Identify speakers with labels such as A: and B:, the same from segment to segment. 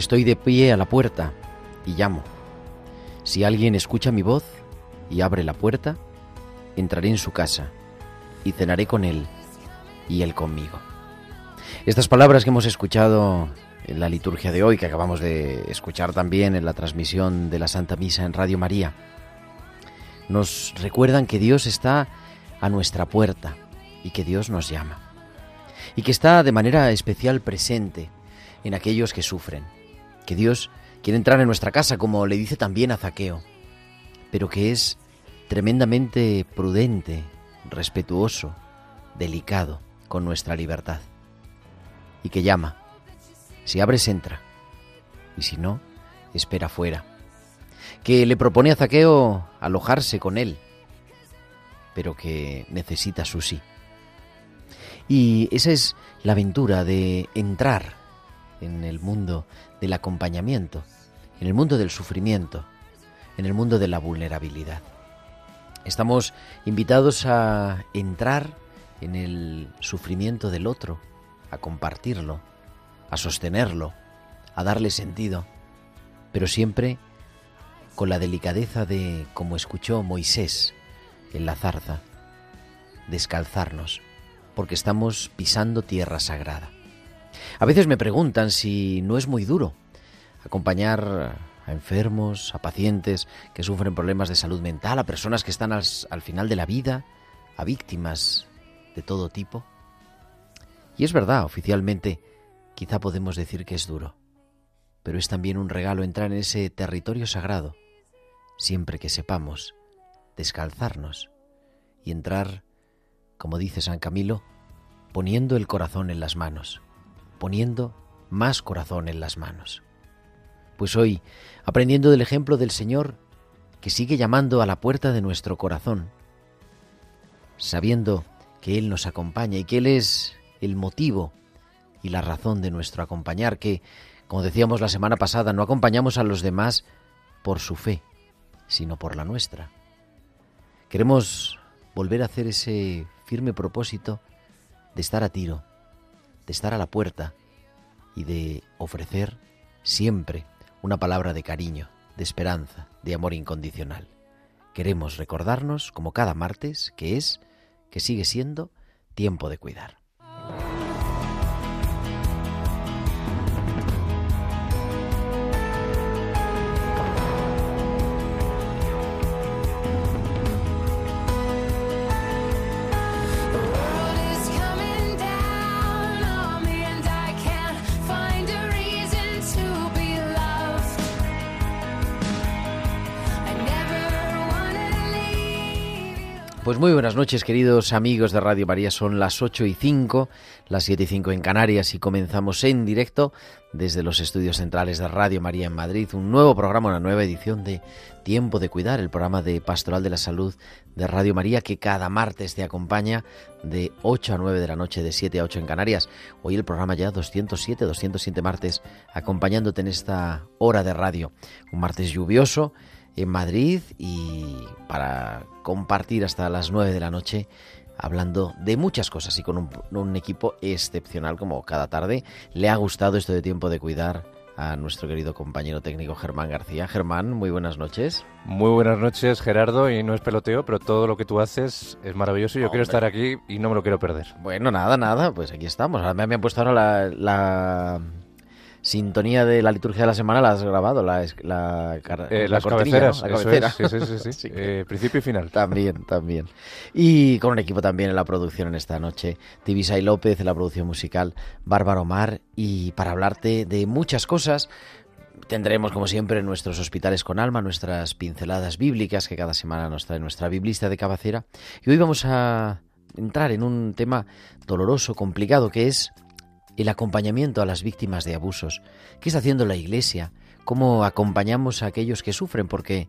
A: Estoy de pie a la puerta y llamo. Si alguien escucha mi voz y abre la puerta, entraré en su casa y cenaré con él y él conmigo. Estas palabras que hemos escuchado en la liturgia de hoy, que acabamos de escuchar también en la transmisión de la Santa Misa en Radio María, nos recuerdan que Dios está a nuestra puerta y que Dios nos llama. Y que está de manera especial presente en aquellos que sufren. Que Dios quiere entrar en nuestra casa, como le dice también a Zaqueo, pero que es tremendamente prudente, respetuoso, delicado con nuestra libertad. Y que llama. Si abres, entra. Y si no, espera fuera. Que le propone a Zaqueo alojarse con él, pero que necesita su sí. Y esa es la aventura de entrar en el mundo del acompañamiento, en el mundo del sufrimiento, en el mundo de la vulnerabilidad. Estamos invitados a entrar en el sufrimiento del otro, a compartirlo, a sostenerlo, a darle sentido, pero siempre con la delicadeza de, como escuchó Moisés en la zarza, descalzarnos, porque estamos pisando tierra sagrada. A veces me preguntan si no es muy duro acompañar a enfermos, a pacientes que sufren problemas de salud mental, a personas que están al, final de la vida, a víctimas de todo tipo. Y es verdad, oficialmente, quizá podemos decir que es duro, pero es también un regalo entrar en ese territorio sagrado, siempre que sepamos descalzarnos y entrar, como dice San Camilo, poniendo el corazón en las manos poniendo más corazón en las manos. Pues hoy, aprendiendo del ejemplo del Señor, que sigue llamando a la puerta de nuestro corazón, sabiendo que Él nos acompaña y que Él es el motivo y la razón de nuestro acompañar, que, como decíamos la semana pasada, no acompañamos a los demás por su fe, sino por la nuestra. Queremos volver a hacer ese firme propósito de estar a tiro, de estar a la puerta y de ofrecer siempre una palabra de cariño, de esperanza, de amor incondicional. Queremos recordarnos, como cada martes, que es, que sigue siendo, tiempo de cuidar. Pues muy buenas noches, queridos amigos de Radio María. Son las 8 y 5, las 7 y 5 en Canarias y comenzamos en directo desde los estudios centrales de Radio María en Madrid. Un nuevo programa, una nueva edición de Tiempo de Cuidar, el programa de Pastoral de la Salud de Radio María que cada martes te acompaña de 8 a 9 de la noche, de 7 a 8 en Canarias. Hoy el programa ya 207, 207 martes, acompañándote en esta hora de radio. Un martes lluvioso en Madrid y para compartir hasta las 9 de la noche hablando de muchas cosas y con un, equipo excepcional como cada tarde. Le ha gustado esto de tiempo de cuidar a nuestro querido compañero técnico Germán García. Germán, muy buenas noches.
B: Muy buenas noches, Gerardo, y no es peloteo, pero todo lo que tú haces es maravilloso y yo quiero estar aquí y no me lo quiero perder.
A: Bueno, nada, nada, pues aquí estamos. Ahora me han puesto ahora la sintonía de la liturgia de la semana la has grabado, la, la,
B: eh, las cabeceras, la cabecera. sí, sí, sí, sí. Eh, principio y final.
A: También, también. Y con un equipo también en la producción en esta noche, Tibisay López en la producción musical, Bárbara Omar, y para hablarte de muchas cosas, Tendremos, como siempre, nuestros hospitales con alma, nuestras pinceladas bíblicas que cada semana nos trae nuestra biblista de cabecera. Y hoy vamos a entrar en un tema doloroso, complicado, que es el acompañamiento a las víctimas de abusos. ¿Qué está haciendo la Iglesia? ¿Cómo acompañamos a aquellos que sufren? Porque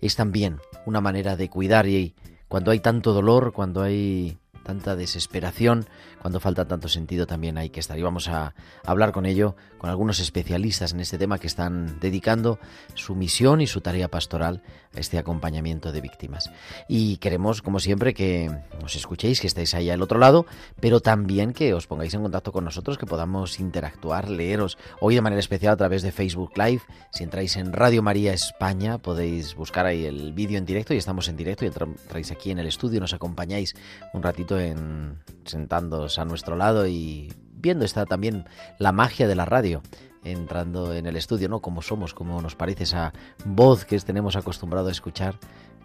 A: es también una manera de cuidar y cuando hay tanto dolor, cuando hay tanta desesperación, cuando falta tanto sentido también hay que estar. Y vamos a hablar con ello, con algunos especialistas en este tema que están dedicando su misión y su tarea pastoral a este acompañamiento de víctimas. Y queremos, como siempre, que nos escuchéis, que estéis ahí al otro lado, pero también que os pongáis en contacto con nosotros, que podamos interactuar, leeros hoy de manera especial a través de Facebook Live. Si entráis en Radio María España, podéis buscar ahí el vídeo en directo y estamos en directo y entráis aquí en el estudio, nos acompañáis un ratito en sentándoos a nuestro lado y viendo está también la magia de la radio entrando en el estudio, ¿no? Como somos, como nos parece esa voz que tenemos acostumbrado a escuchar,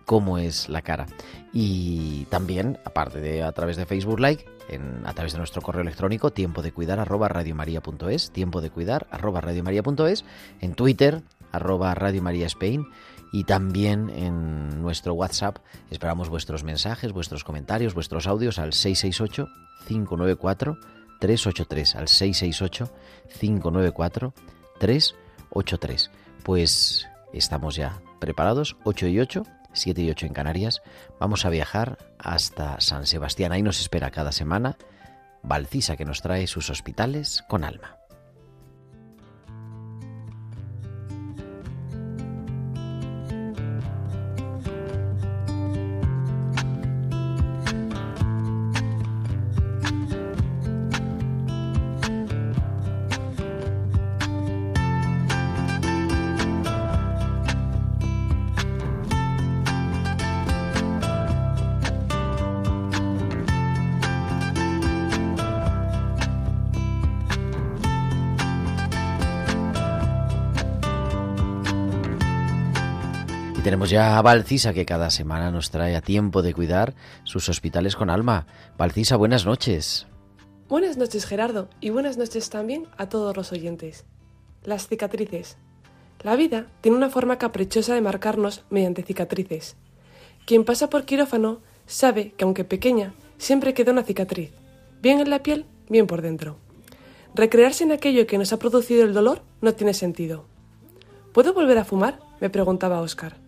A: cómo es la cara. Y también, aparte de a través de Facebook Like, en, a través de nuestro correo electrónico, tiempo de cuidar arroba radiomaria.es, tiempo de cuidar arroba radiomaria.es, en Twitter, arroba Radio María Spain, y también en nuestro WhatsApp esperamos vuestros mensajes, vuestros comentarios, vuestros audios al 668 594 383 al 668 594 383. Pues estamos ya preparados, 8 y 8, 7 y 8 en Canarias. Vamos a viajar hasta San Sebastián. Ahí nos espera cada semana Valcisa que nos trae sus hospitales con alma. Ya a Valcisa que cada semana nos trae a tiempo de cuidar sus hospitales con alma. Valcisa, buenas noches.
C: Buenas noches Gerardo y buenas noches también a todos los oyentes. Las cicatrices. La vida tiene una forma caprichosa de marcarnos mediante cicatrices. Quien pasa por quirófano sabe que aunque pequeña, siempre queda una cicatriz, bien en la piel, bien por dentro. Recrearse en aquello que nos ha producido el dolor no tiene sentido. ¿Puedo volver a fumar? me preguntaba Oscar.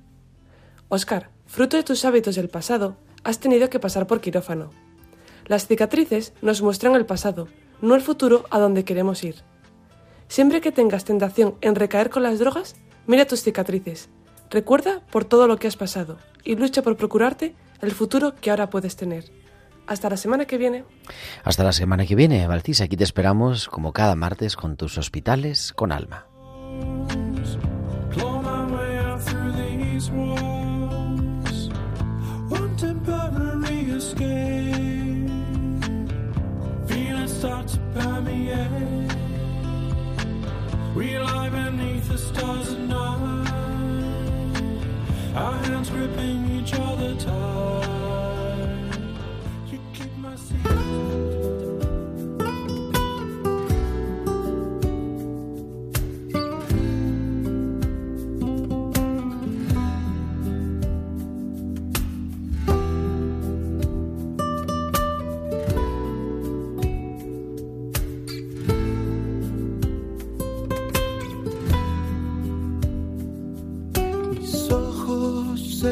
C: Oscar, fruto de tus hábitos del pasado, has tenido que pasar por quirófano. Las cicatrices nos muestran el pasado, no el futuro a donde queremos ir. Siempre que tengas tentación en recaer con las drogas, mira tus cicatrices. Recuerda por todo lo que has pasado y lucha por procurarte el futuro que ahora puedes tener. Hasta la semana que viene.
A: Hasta la semana que viene, Valcis. Aquí te esperamos como cada martes con tus hospitales con alma.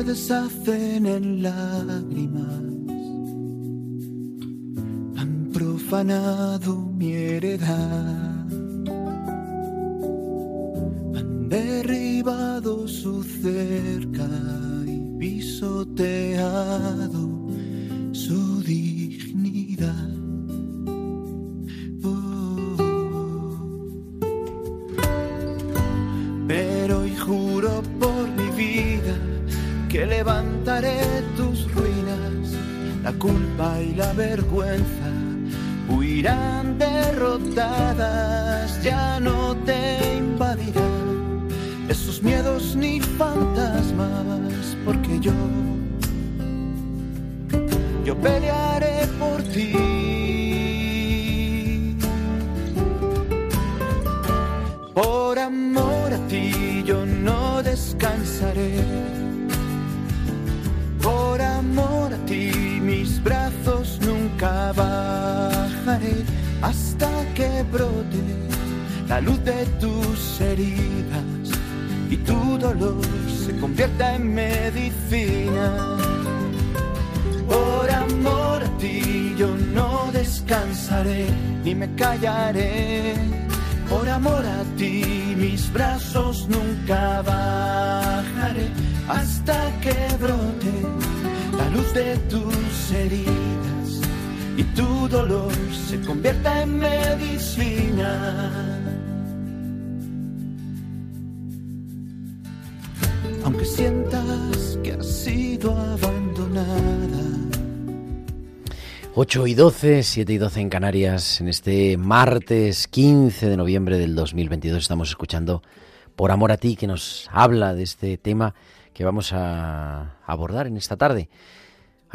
D: Deshacen en lágrimas. Han profanado mi heredad. Han derribado su cerca y pisoteado la vergüenza huirán derrotadas, ya no te demonios ni fantasmas, porque yo, yo pelearé por ti. Por amor a ti yo no descansaré. Por amor a ti mis brazos nunca bajaré hasta que brote la luz de tus heridas y tu dolor se convierta en medicina. Por amor a ti yo no descansaré ni me callaré. Por amor a ti mis brazos nunca bajaré hasta que brote la luz de tus heridas y tu dolor se convierta en medicina. Aunque sientas que has sido abandonada.
A: 8 y 12, 7 y 12 en Canarias. En este martes 15 de noviembre del 2022 estamos escuchando Por Amor a Ti, que nos habla de este tema que vamos a abordar en esta tarde.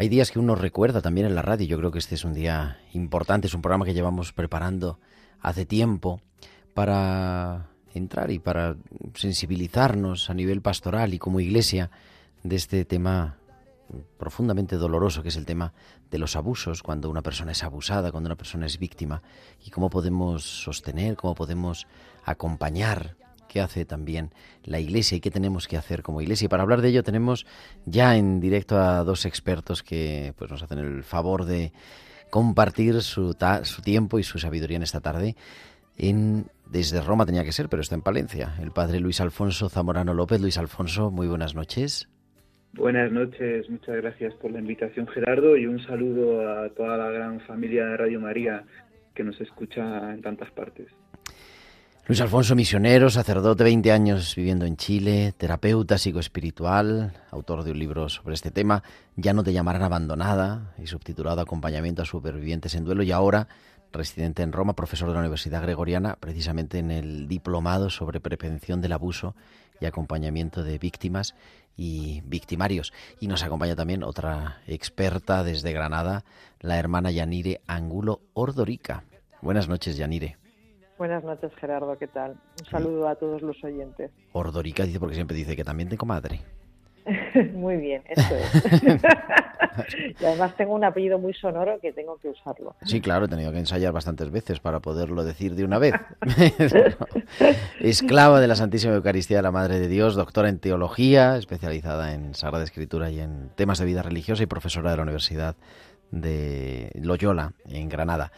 A: Hay días que uno recuerda también en la radio. Yo creo que este es un día importante, es un programa que llevamos preparando hace tiempo para entrar y para sensibilizarnos a nivel pastoral y como iglesia de este tema profundamente doloroso que es el tema de los abusos, cuando una persona es abusada, cuando una persona es víctima, y cómo podemos sostener, cómo podemos acompañar qué hace también la Iglesia y qué tenemos que hacer como Iglesia. Y para hablar de ello tenemos ya en directo a dos expertos que pues, nos hacen el favor de compartir su, su tiempo y su sabiduría en esta tarde. En, desde Roma tenía que ser, pero está en Palencia. El padre Luis Alfonso Zamorano López. Luis Alfonso, muy buenas noches.
E: Buenas noches, muchas gracias por la invitación Gerardo y un saludo a toda la gran familia de Radio María que nos escucha en tantas partes.
A: Luis Alfonso, misionero, sacerdote, 20 años viviendo en Chile, terapeuta psicoespiritual, autor de un libro sobre este tema, Ya no te llamarán abandonada, y subtitulado Acompañamiento a supervivientes en duelo, y ahora residente en Roma, profesor de la Universidad Gregoriana, precisamente en el diplomado sobre prevención del abuso y acompañamiento de víctimas y victimarios. Y nos acompaña también otra experta desde Granada, la hermana Yanire Angulo Ordorica. Buenas noches, Yanire.
F: Buenas noches, Gerardo, ¿qué tal? Un saludo a todos los oyentes.
A: Ordorica dice porque siempre dice que también tengo madre.
F: muy bien, eso es. y además tengo un apellido muy sonoro que tengo que usarlo.
A: Sí, claro, he tenido que ensayar bastantes veces para poderlo decir de una vez. Esclava de la Santísima Eucaristía de la Madre de Dios, doctora en teología, especializada en Sagrada Escritura y en temas de vida religiosa y profesora de la Universidad de Loyola, en Granada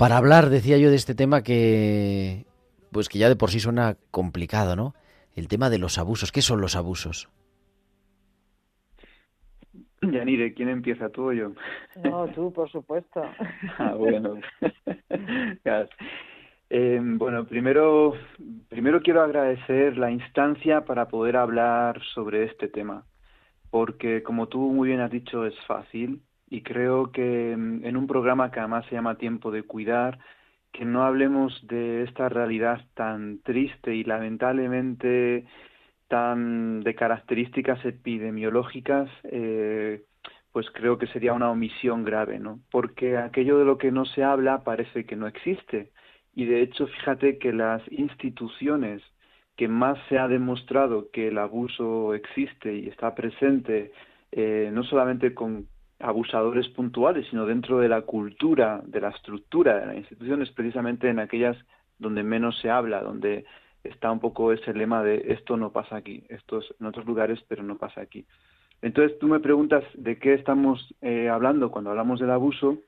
A: para hablar, decía yo, de este tema que, pues que ya de por sí suena complicado, ¿no? El tema de los abusos. ¿Qué son los abusos?
E: Yanire, ¿quién empieza, tú o yo?
F: No, tú, por supuesto.
E: ah, bueno. eh, bueno, primero, primero quiero agradecer la instancia para poder hablar sobre este tema, porque como tú muy bien has dicho, es fácil y creo que mm, en un programa que además se llama Tiempo de Cuidar, que no hablemos de esta realidad tan triste y lamentablemente tan de características epidemiológicas, eh, pues creo que sería una omisión grave, ¿no? Porque aquello de lo que no se habla parece que no existe. Y de hecho, fíjate que las instituciones que más se ha demostrado que el abuso existe y está presente, eh, no solamente con abusadores puntuales, sino dentro de la cultura, de la estructura de la institución, es precisamente en aquellas donde menos se habla, donde está un poco ese lema de esto no pasa aquí, esto es en otros lugares, pero no pasa aquí. Entonces tú me preguntas de qué estamos eh, hablando cuando hablamos del abuso,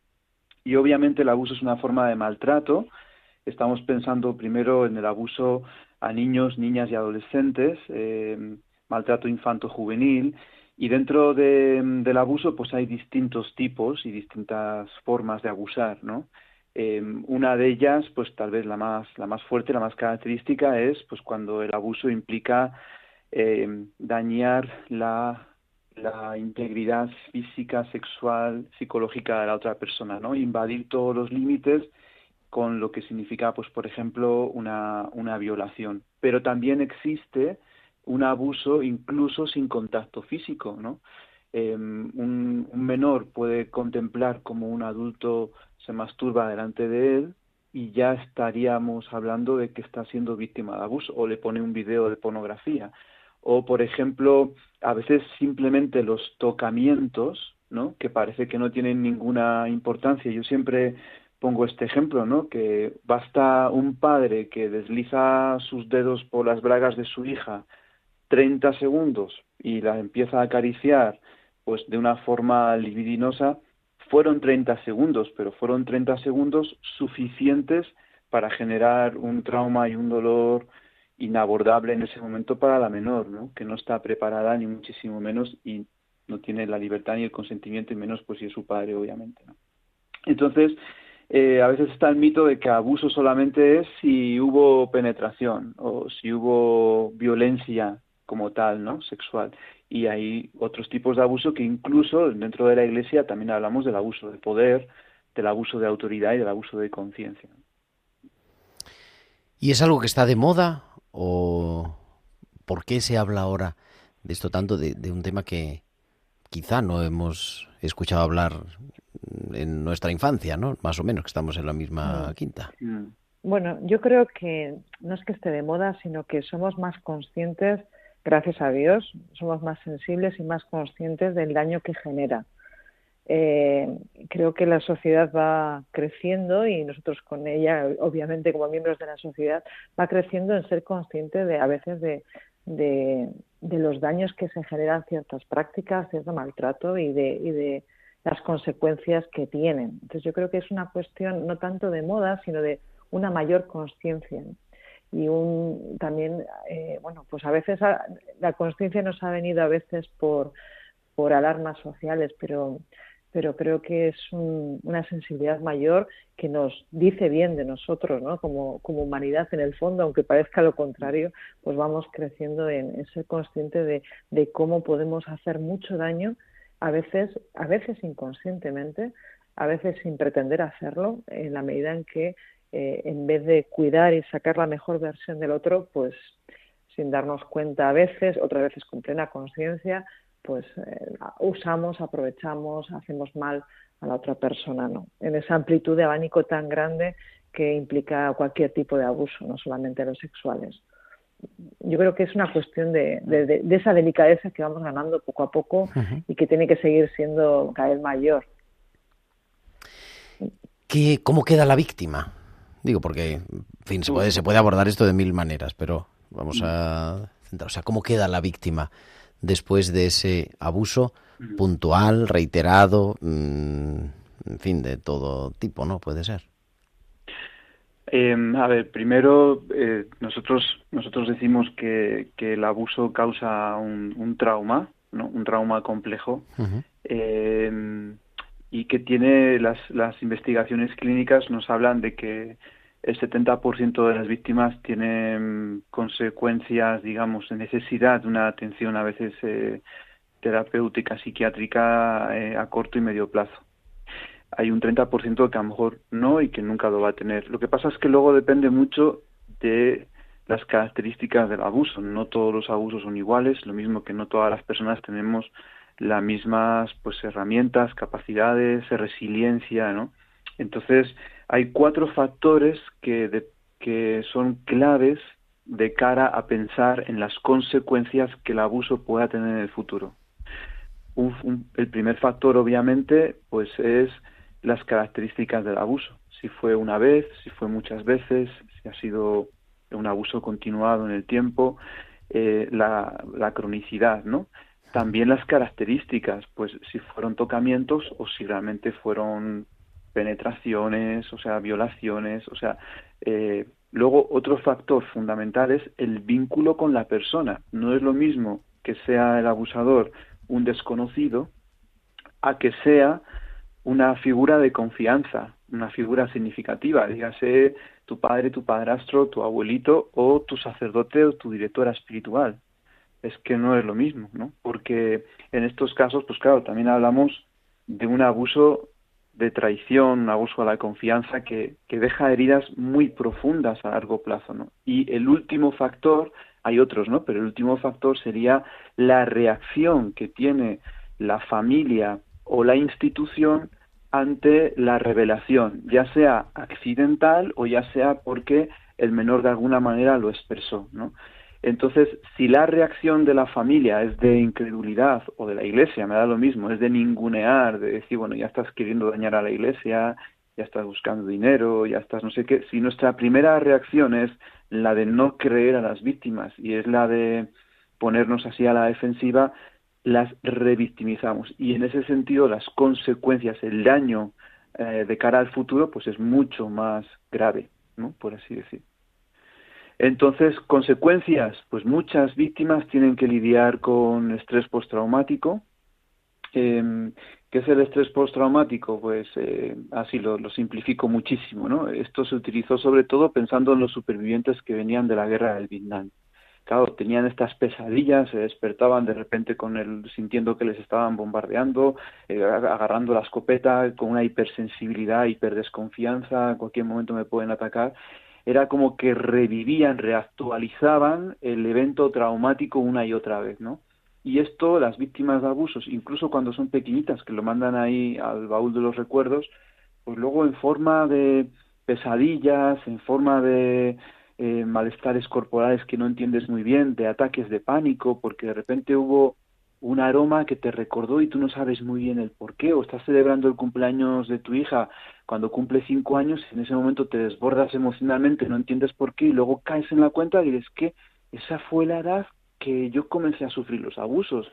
E: y obviamente el abuso es una forma de maltrato. Estamos pensando primero en el abuso a niños, niñas y adolescentes, eh, maltrato infanto-juvenil, y dentro del abuso, pues hay distintos tipos y distintas formas de abusar, ¿no? Em, una de ellas, pues tal vez la más, la más fuerte, la más característica es, pues cuando el abuso implica em, dañar la, la integridad física, sexual, psicológica de la otra persona, ¿no? Invadir todos los límites con lo que significa, pues, por ejemplo, una, una violación. Pero también existe un abuso incluso sin contacto físico, ¿no? Em, un, menor puede contemplar como un adulto se masturba delante de él y ya estaríamos hablando de que está siendo víctima de abuso o le pone un video de pornografía. O, por ejemplo, a veces simplemente los tocamientos, ¿no? que parece que no tienen ninguna importancia. Yo siempre pongo este ejemplo, ¿no? que basta un padre que desliza sus dedos por las bragas de su hija 30 segundos y la empieza a acariciar pues de una forma libidinosa, fueron 30 segundos, pero fueron 30 segundos suficientes para generar un trauma y un dolor inabordable en ese momento para la menor, ¿no? que no está preparada ni muchísimo menos y no tiene la libertad ni el consentimiento y menos pues si es su padre obviamente. Entonces, eh, a veces está el mito de que abuso solamente es si hubo penetración o si hubo violencia como tal, ¿no? Sexual. Y hay otros tipos de abuso que incluso dentro de la Iglesia también hablamos del abuso de poder, del abuso de autoridad y del abuso de conciencia.
A: ¿Y es algo que está de moda o por qué se habla ahora de esto tanto, de, un tema que quizá no hemos escuchado hablar en nuestra infancia, ¿no? Más o menos, que estamos en la misma mm. quinta.
F: Mm. Bueno, yo creo que no es que esté de moda, sino que somos más conscientes gracias a Dios, somos más sensibles y más conscientes del daño que genera. Eh, creo que la sociedad va creciendo y nosotros con ella, obviamente como miembros de la sociedad, va creciendo en ser consciente de a veces de, de, los daños que se generan ciertas prácticas, cierto maltrato y de, y de las consecuencias que tienen. Entonces yo creo que es una cuestión no tanto de moda, sino de una mayor conciencia y un también eh, bueno pues a veces la conciencia nos ha venido a veces por por alarmas sociales pero pero creo que es una sensibilidad mayor que nos dice bien de nosotros, ¿no? Como, como humanidad en el fondo, aunque parezca lo contrario, pues vamos creciendo en, ser consciente de, de, cómo podemos hacer mucho daño, a veces, a veces inconscientemente, a veces sin pretender hacerlo, en la medida en que eh, en vez de cuidar y sacar la mejor versión del otro, pues sin darnos cuenta a veces, otras veces con plena conciencia, pues eh, usamos, aprovechamos, hacemos mal a la otra persona, ¿no? En esa amplitud de abanico tan grande que implica cualquier tipo de abuso, no solamente los sexuales. Yo creo que es una cuestión de, de, esa delicadeza que vamos ganando poco a poco y que tiene que seguir siendo cada vez mayor.
A: ¿Qué, ¿Cómo queda la víctima? Digo, porque, en fin, se puede, se puede abordar esto de mil maneras, pero vamos a centrar. O sea, ¿cómo queda la víctima después de ese abuso puntual, reiterado, mm, en fin, de todo tipo, ¿no? Puede ser.
E: Em, a ver, primero eh, nosotros nosotros decimos que, que el abuso causa un, un, trauma, ¿no? Un trauma complejo y que tiene las, las investigaciones clínicas nos hablan de que el 70% de las víctimas tienen consecuencias, digamos, de necesidad de una atención a veces eh, terapéutica, psiquiátrica eh, a corto y medio plazo. Hay un 30% que a lo mejor no y que nunca lo va a tener. Lo que pasa es que luego depende mucho de las características del abuso. No todos los abusos son iguales, lo mismo que no todas las personas tenemos las mismas pues herramientas, capacidades, resiliencia, ¿no? Entonces, hay cuatro factores que, que son claves de cara a pensar en las consecuencias que el abuso pueda tener en el futuro. el primer factor, obviamente, pues es las características del abuso. Si fue una vez, si fue muchas veces, si ha sido un abuso continuado en el tiempo, eh, la, la cronicidad, ¿no? También las características, pues si fueron tocamientos o si realmente fueron penetraciones, o sea, violaciones, o sea, eh, luego otro factor fundamental es el vínculo con la persona. No es lo mismo que sea el abusador un desconocido a que sea una figura de confianza, una figura significativa, dígase tu padre, tu padrastro, tu abuelito o tu sacerdote o tu directora espiritual es que no es lo mismo, ¿no? Porque en estos casos, pues claro, también hablamos de un abuso de traición, un abuso a la confianza que, que deja heridas muy profundas a largo plazo, ¿no? Y el último factor hay otros, ¿no? Pero el último factor sería la reacción que tiene la familia o la institución ante la revelación, ya sea accidental o ya sea porque el menor de alguna manera lo expresó, ¿no? Entonces, si la reacción de la familia es de incredulidad o de la iglesia, me da lo mismo, es de ningunear, de decir, bueno, ya estás queriendo dañar a la iglesia, ya estás buscando dinero, ya estás no sé qué, si nuestra primera reacción es la de no creer a las víctimas y es la de ponernos así a la defensiva, las revictimizamos y en ese sentido las consecuencias, el daño eh, de cara al futuro, pues es mucho más grave, ¿no? Por así decir. Entonces, consecuencias, pues muchas víctimas tienen que lidiar con estrés postraumático. Eh, ¿Qué es el estrés postraumático? Pues eh, así lo, simplifico muchísimo, ¿no? Esto se utilizó sobre todo pensando en los supervivientes que venían de la guerra del Vietnam claro, tenían estas pesadillas, se despertaban de repente con el, sintiendo que les estaban bombardeando, eh, agarrando la escopeta con una hipersensibilidad, hiperdesconfianza, en cualquier momento me pueden atacar. Era como que revivían, reactualizaban el evento traumático una y otra vez, ¿no? Y esto, las víctimas de abusos, incluso cuando son pequeñitas, que lo mandan ahí al baúl de los recuerdos, pues luego en forma de pesadillas, en forma de eh, malestares corporales que no entiendes muy bien, de ataques de pánico, porque de repente hubo un aroma que te recordó y tú no sabes muy bien el por qué, o estás celebrando el cumpleaños de tu hija cuando cumple cinco años y en ese momento te desbordas emocionalmente, no entiendes por qué y luego caes en la cuenta y dices que esa fue la edad que yo comencé a sufrir los abusos.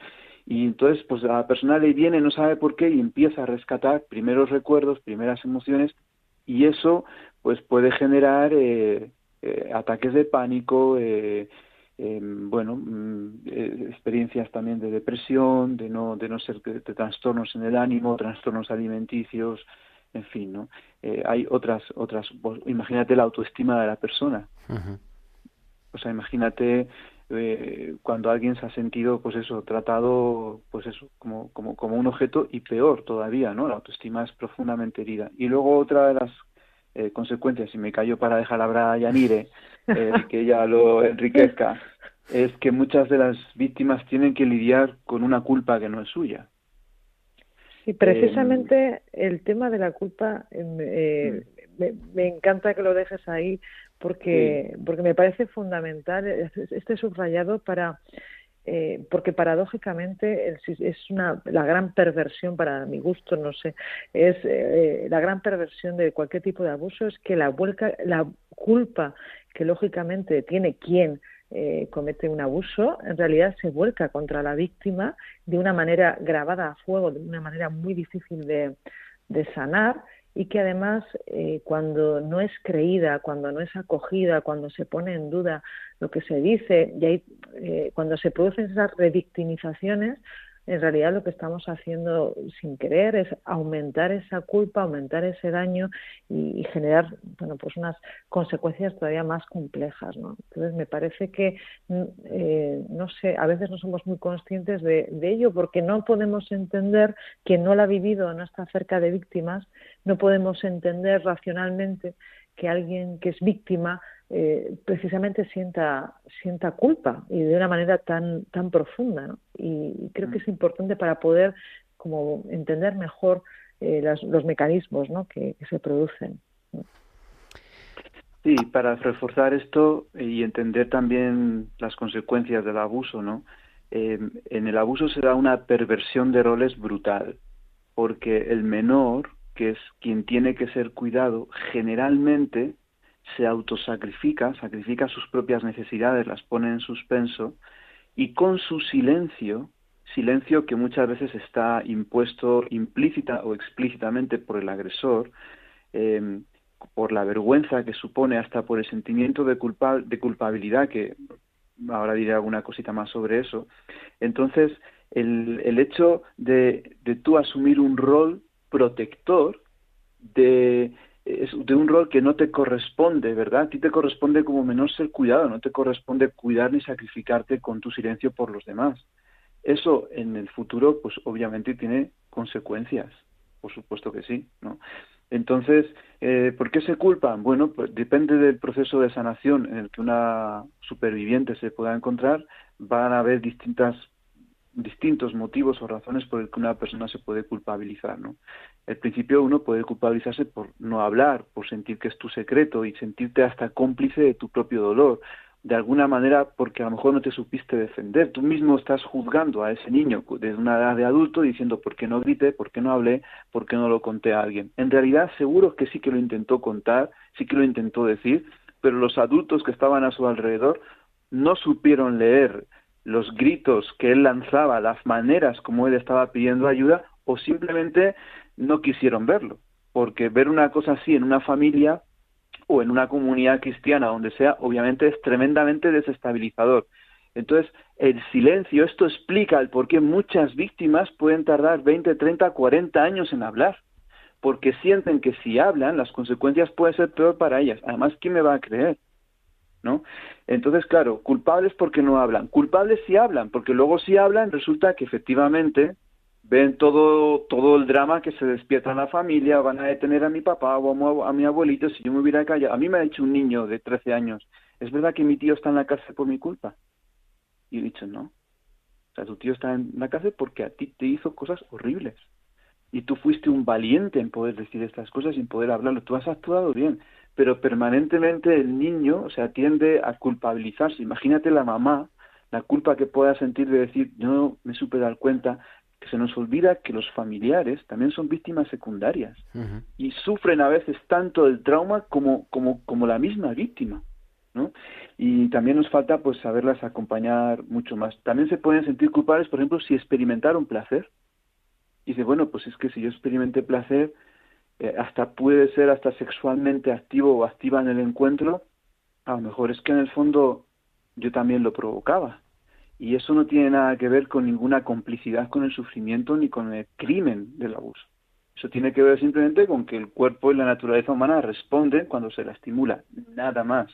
E: Y entonces, pues la persona le viene, no sabe por qué y empieza a rescatar primeros recuerdos, primeras emociones y eso pues puede generar eh, eh, ataques de pánico, eh, em, bueno, mm, eh, experiencias también de depresión, de no, de no ser de, trastornos en el ánimo, trastornos alimenticios, en fin, ¿no? hay otras, otras, pues, imagínate la autoestima de la persona. O sea, imagínate cuando alguien se ha sentido, pues eso, tratado, pues eso, como, como, como un objeto y peor todavía, ¿no? La autoestima es profundamente herida. Y luego otra de las eh, consecuencias, y me callo para dejar hablar a Yanire, eh, que ella lo enriquezca, es que muchas de las víctimas tienen que lidiar con una culpa que no es suya.
F: Sí, precisamente el tema de la culpa em, eh, mm. me, encanta que lo dejes ahí porque, porque me parece fundamental este subrayado para eh, porque paradójicamente es una, la gran perversión para mi gusto, no sé, es eh, la gran perversión de cualquier tipo de abuso es que la, vuelca, la culpa que lógicamente tiene quien eh, comete un abuso, en realidad se vuelca contra la víctima de una manera grabada a fuego, de una manera muy difícil de sanar y que además eh, cuando no es creída, cuando no es acogida, cuando se pone en duda lo que se dice, y hay, eh, cuando se producen esas revictimizaciones, en realidad lo que estamos haciendo sin querer es aumentar esa culpa, aumentar ese daño y, generar bueno pues unas consecuencias todavía más complejas, ¿no? Entonces me parece que mm, eh, no sé, a veces no somos muy conscientes de, de ello porque no podemos entender que no la ha vivido, no está cerca de víctimas, no podemos entender racionalmente que alguien que es víctima eh, precisamente sienta, sienta culpa y de una manera tan, tan profunda. ¿no? Y, creo que es mm. importante para poder como entender mejor eh, los mecanismos ¿no? que, se producen.
E: Sí, para reforzar esto y entender también las consecuencias del abuso, ¿no? Eh, en el abuso se da una perversión de roles brutal, porque el menor, que es quien tiene que ser cuidado, generalmente se autosacrifica, sacrifica sus propias necesidades, las pone en suspenso y con su silencio, silencio que muchas veces está impuesto implícita o explícitamente por el agresor, em, por la vergüenza que supone, hasta por el sentimiento de, de culpabilidad, que ahora diré alguna cosita más sobre eso. Entonces, el, el hecho de, de tú asumir un rol protector, de es de un rol que no te corresponde, ¿verdad? A ti te corresponde como menor ser cuidado, no te corresponde cuidar ni sacrificarte con tu silencio por los demás. Eso en el futuro, pues obviamente tiene consecuencias, por supuesto que sí, ¿no? Entonces, Eh, ¿Por qué se culpan? Bueno, pues depende del proceso de sanación en el que una superviviente se pueda encontrar. Van a haber distintas distintos motivos o razones por el que una persona se puede culpabilizar, ¿no? El principio uno puede culpabilizarse por no hablar, por sentir que es tu secreto y sentirte hasta cómplice de tu propio dolor, de alguna manera porque a lo mejor no te supiste defender. Tú mismo estás juzgando a ese niño desde una edad de adulto diciendo por qué no grité, por qué no hablé, por qué no lo conté a alguien. En realidad seguro que sí que lo intentó contar, sí que lo intentó decir, pero los adultos que estaban a su alrededor no supieron leer los gritos que él lanzaba, las maneras como él estaba pidiendo ayuda, o simplemente no quisieron verlo. Porque ver una cosa así en una familia o en una comunidad cristiana, donde sea, obviamente es tremendamente desestabilizador. Entonces, el silencio, esto explica el por qué muchas víctimas pueden tardar 20, 30, 40 años en hablar, porque sienten que si hablan, las consecuencias pueden ser peor para ellas. Además, ¿quién me va a creer? ¿No? Entonces, claro, culpables porque no hablan, culpables si hablan, porque luego si hablan resulta que efectivamente ven todo todo el drama que se despierta en la familia, van a detener a mi papá o a mi abuelito si yo me hubiera callado. A mí me ha dicho un niño de 13 años, ¿es verdad que mi tío está en la cárcel por mi culpa? Y he dicho, no. O sea, tu tío está en la cárcel porque a ti te hizo cosas horribles. Y tú fuiste un valiente en poder decir estas cosas y en poder hablarlo. Tú has actuado bien pero permanentemente el niño, o sea, tiende a culpabilizarse. Imagínate la mamá, la culpa que pueda sentir de decir, yo no me supe dar cuenta, que se nos olvida que los familiares también son víctimas secundarias y sufren a veces tanto el trauma como, como, como la misma víctima. ¿no? Y también nos falta pues saberlas acompañar mucho más. También se pueden sentir culpables, por ejemplo, si experimentaron placer. Y dice, bueno, pues es que si yo experimenté placer, eh, hasta puede ser hasta sexualmente activo o activa en el encuentro, a lo mejor es que en el fondo yo también lo provocaba. Y eso no tiene nada que ver con ninguna complicidad con el sufrimiento ni con el crimen del abuso. Eso tiene que ver simplemente con que el cuerpo y la naturaleza humana responden cuando se la estimula, nada más.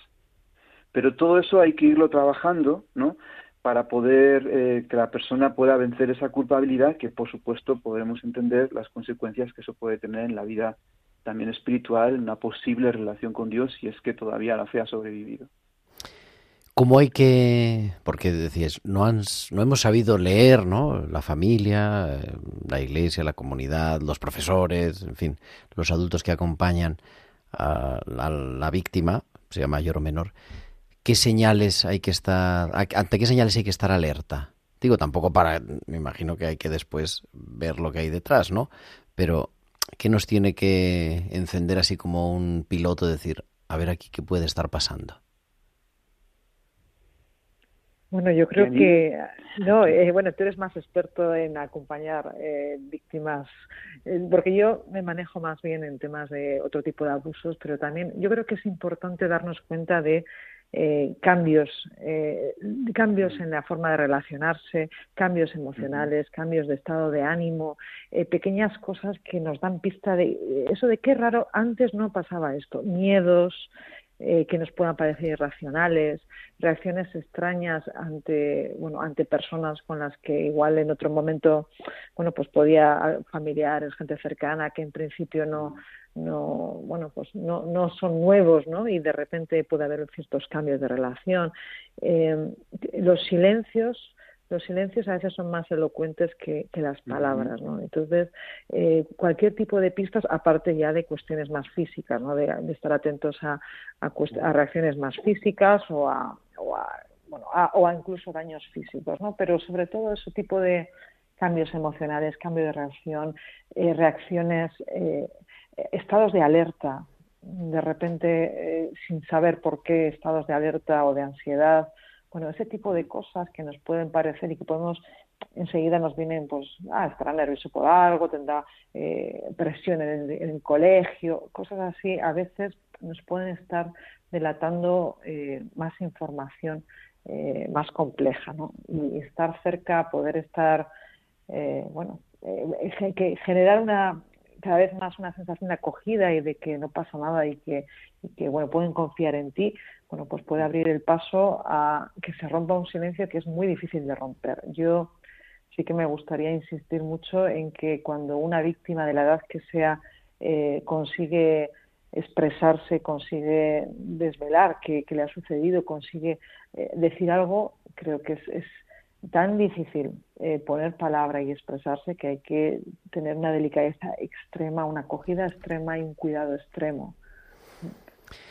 E: Pero todo eso hay que irlo trabajando, ¿no? Para poder eh, que la persona pueda vencer esa culpabilidad, que por supuesto podremos entender las consecuencias que eso puede tener en la vida también espiritual, en una posible relación con Dios, si es que todavía la fe ha sobrevivido.
A: ¿Cómo hay que, porque decías, no, han, no hemos sabido leer, ¿no? La familia, eh, la iglesia, la comunidad, los profesores, en fin, los adultos que acompañan a la víctima, sea mayor o menor, qué señales hay que estar, ante qué señales hay que estar alerta. Digo, tampoco para, me imagino que hay que después ver lo que hay detrás, ¿no? Pero, ¿qué nos tiene que encender así como un piloto, decir, a ver aquí qué puede estar pasando?
F: Bueno, yo creo que no, eh, bueno, tú eres más experto en acompañar eh, víctimas, eh, porque yo me manejo más bien en temas de otro tipo de abusos, pero también yo creo que es importante darnos cuenta de eh, cambios, eh, cambios en la forma de relacionarse, cambios emocionales, cambios de estado de ánimo, eh, pequeñas cosas que nos dan pista de eso de qué raro antes no pasaba esto, miedos que nos puedan parecer irracionales, reacciones extrañas ante bueno ante personas con las que igual en otro momento bueno pues podía familiares gente cercana que en principio no no bueno pues no, no son nuevos no y de repente puede haber ciertos cambios de relación eh, los silencios los silencios a veces son más elocuentes que, las palabras, ¿no? Entonces, eh, cualquier tipo de pistas, aparte ya de cuestiones más físicas, ¿no? De, estar atentos a, a, reacciones más físicas o a, o a, bueno, o a incluso daños físicos, ¿no? Pero sobre todo ese tipo de cambios emocionales, cambio de reacción, eh, reacciones eh, estados de alerta, de repente eh, sin saber por qué estados de alerta o de ansiedad, bueno, ese tipo de cosas que nos pueden parecer y que podemos enseguida nos vienen, pues, ah, estará nervioso por algo, tendrá eh, presión en el, colegio, cosas así, a veces nos pueden estar delatando eh, más información más compleja, ¿no? Y estar cerca, poder estar, bueno, que generar una, cada vez más una sensación de acogida y de que no pasa nada y que, bueno pueden confiar en ti bueno pues puede abrir el paso a que se rompa un silencio que es muy difícil de romper. Yo sí que me gustaría insistir mucho en que cuando una víctima de la edad que sea eh, consigue expresarse, consigue desvelar qué, le ha sucedido, consigue eh, decir algo, creo que es, es tan difícil eh, poner palabra y expresarse que hay que tener una delicadeza extrema, una acogida extrema y un cuidado extremo.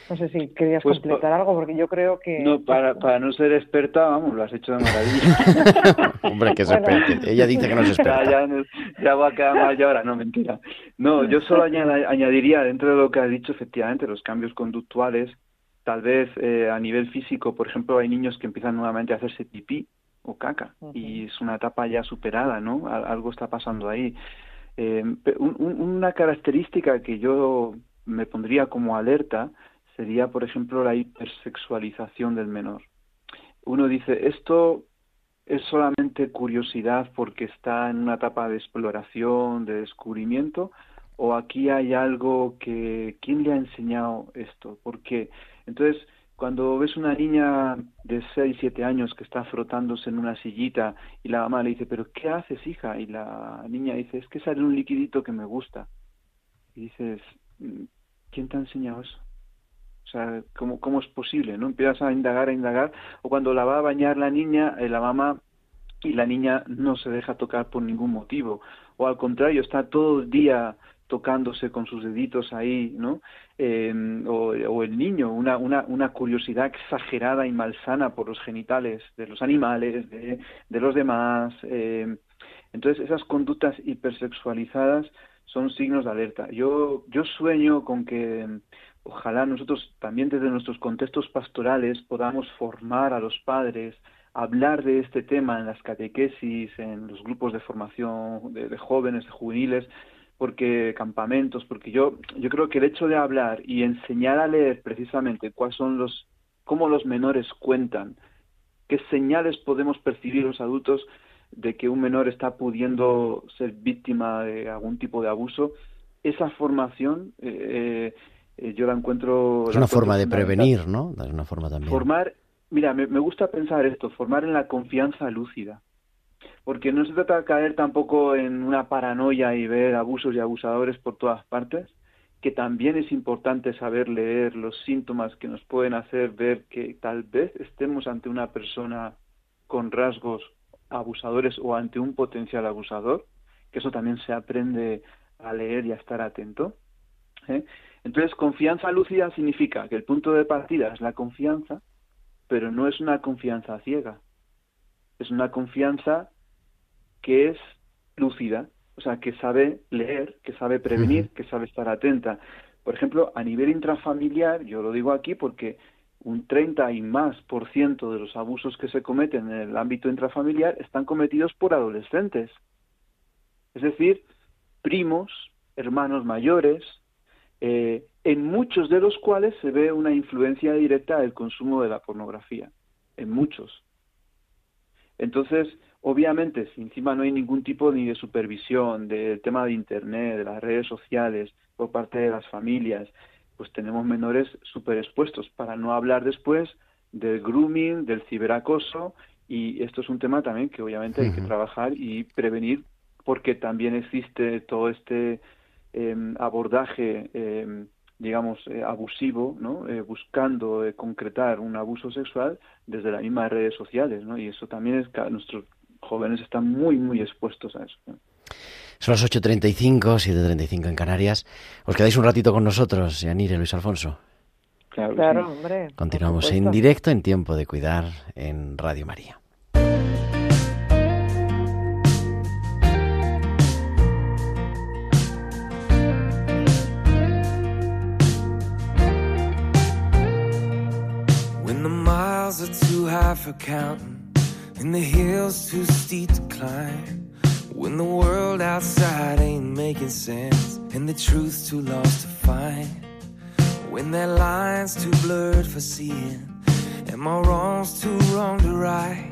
F: No sé si querías pues completar algo, porque yo creo que...
E: No, para, para no ser experta, vamos, lo has hecho de maravilla.
A: Hombre, que es Ella dice que no es experta.
E: Ya, ya, va a quedar mal ya ahora, no, mentira. No, yo solo añadiría, dentro de lo que has dicho, efectivamente, los cambios conductuales, tal vez eh, a nivel físico, por ejemplo, hay niños que empiezan nuevamente a hacerse pipí o caca, y es una etapa ya superada, ¿no? Algo está pasando ahí. Eh, una característica que yo me pondría como alerta sería, por ejemplo, la hipersexualización del menor. Uno dice, esto es solamente curiosidad porque está en una etapa de exploración, de descubrimiento, o aquí hay algo que, ¿quién le ha enseñado esto? ¿Por qué? Entonces, cuando ves una niña de 6, 7 años que está frotándose en una sillita y la mamá le dice, pero ¿qué haces, hija? Y la niña dice, es que sale un liquidito que me gusta. Y dices, ¿quién te ha enseñado eso? O sea, ¿cómo, cómo es posible? ¿No? Empiezas a indagar, a indagar, o cuando la va a bañar la niña, eh, la mamá y la niña no se deja tocar por ningún motivo, o al contrario, está todo el día tocándose con sus deditos ahí, ¿no? Em, o, el niño, una, una, una curiosidad exagerada y malsana por los genitales de los animales, de, de los demás. Eh, entonces, esas conductas hipersexualizadas son signos de alerta. Yo, yo sueño con que ojalá nosotros también desde nuestros contextos pastorales podamos formar a los padres, hablar de este tema en las catequesis, en los grupos de formación de, jóvenes, de juveniles, porque campamentos, porque yo, yo creo que el hecho de hablar y enseñar a leer precisamente cuáles son los, cómo los menores cuentan, qué señales podemos percibir los adultos de que un menor está pudiendo ser víctima de algún tipo de abuso, esa formación eh, eh, yo la encuentro...
A: Es una forma de prevenir, ¿no? Es una forma también.
E: Formar, mira, me, gusta pensar esto, formar en la confianza lúcida. Porque no se trata de caer tampoco en una paranoia y ver abusos y abusadores por todas partes, que también es importante saber leer los síntomas que nos pueden hacer ver que tal vez estemos ante una persona con rasgos abusadores o ante un potencial abusador, que eso también se aprende a leer y a estar atento. ¿eh? Entonces, confianza lúcida significa que el punto de partida es la confianza, pero no es una confianza ciega. Es una confianza que es lúcida, o sea, que sabe leer, que sabe prevenir, que sabe estar atenta. Por ejemplo, a nivel intrafamiliar, yo lo digo aquí porque un 30 y más por ciento de los abusos que se cometen en el ámbito intrafamiliar están cometidos por adolescentes. Es decir, primos, hermanos mayores, eh, en muchos de los cuales se ve una influencia directa del consumo de la pornografía, en muchos. Entonces, obviamente, si encima no hay ningún tipo ni de supervisión del tema de Internet, de las redes sociales, por parte de las familias, pues tenemos menores súper expuestos, para no hablar después del grooming, del ciberacoso, y esto es un tema también que obviamente hay que trabajar y prevenir, porque también existe todo este em, abordaje, em, digamos, eh, abusivo, ¿no? Eh, buscando eh, concretar un abuso sexual desde las mismas redes sociales, ¿no? Y eso también es que nuestros jóvenes están muy, muy expuestos a eso.
A: Son las 8.35, 7.35 en Canarias. ¿Os quedáis un ratito con nosotros, Yanire, Luis Alfonso?
F: Claro, hombre.
A: Continuamos en directo en Tiempo de Cuidar en Radio María.
G: When the miles are too high for counting and the hills too steep to climb When the world outside ain't making sense and the truth's too lost to find. When that line's too blurred for seeing and my wrongs too wrong to right.